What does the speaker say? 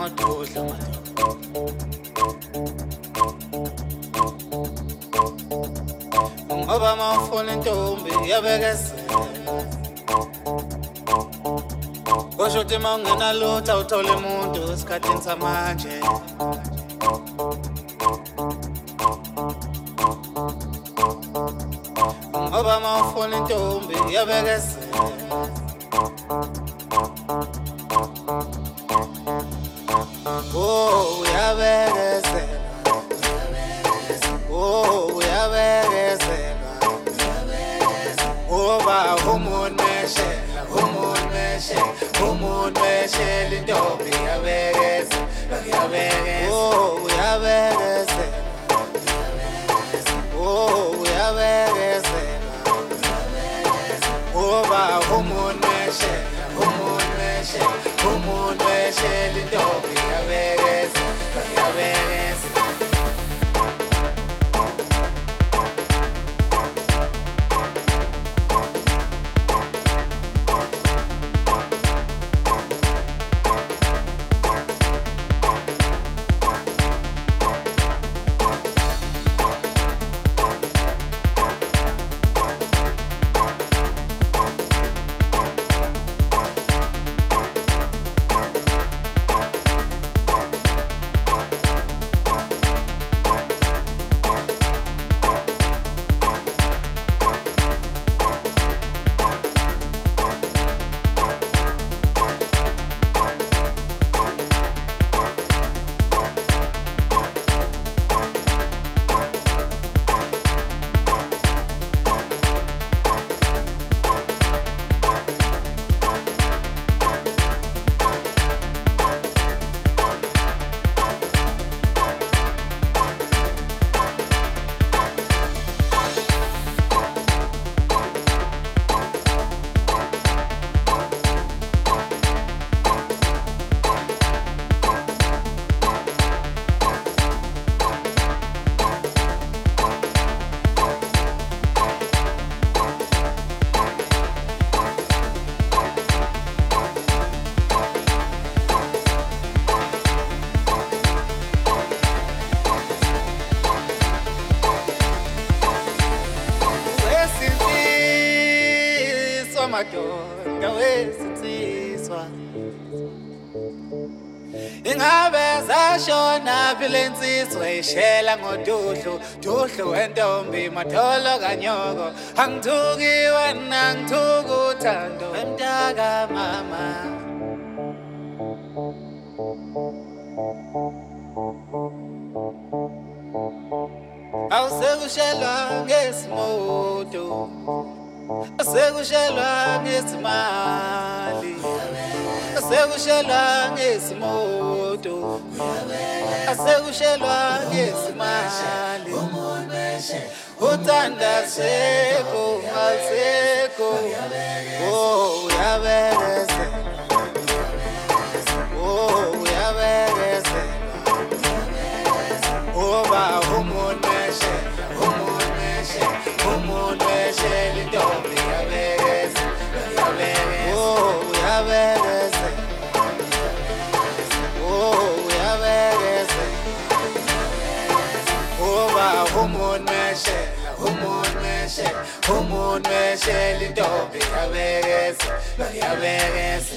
ngodudla ngoba mawufuna intombi yabekezela kusho ukuthi uma ungenalutho awuthole umuntu esikhathini samanje insizwa ishela ngoduhlu duhlu wentombi madolo kanyoko. Angithuki wena ngithuka uthando. Emntaka mama. Awusekushelwa ngesimoto asekushelwa ngezimali asekushelwa ngezimoto asekushelwa ngezimali uthanda sekho asekho oh uyabekezela umuntu meshela intombi iyabekeza, iyabekeza.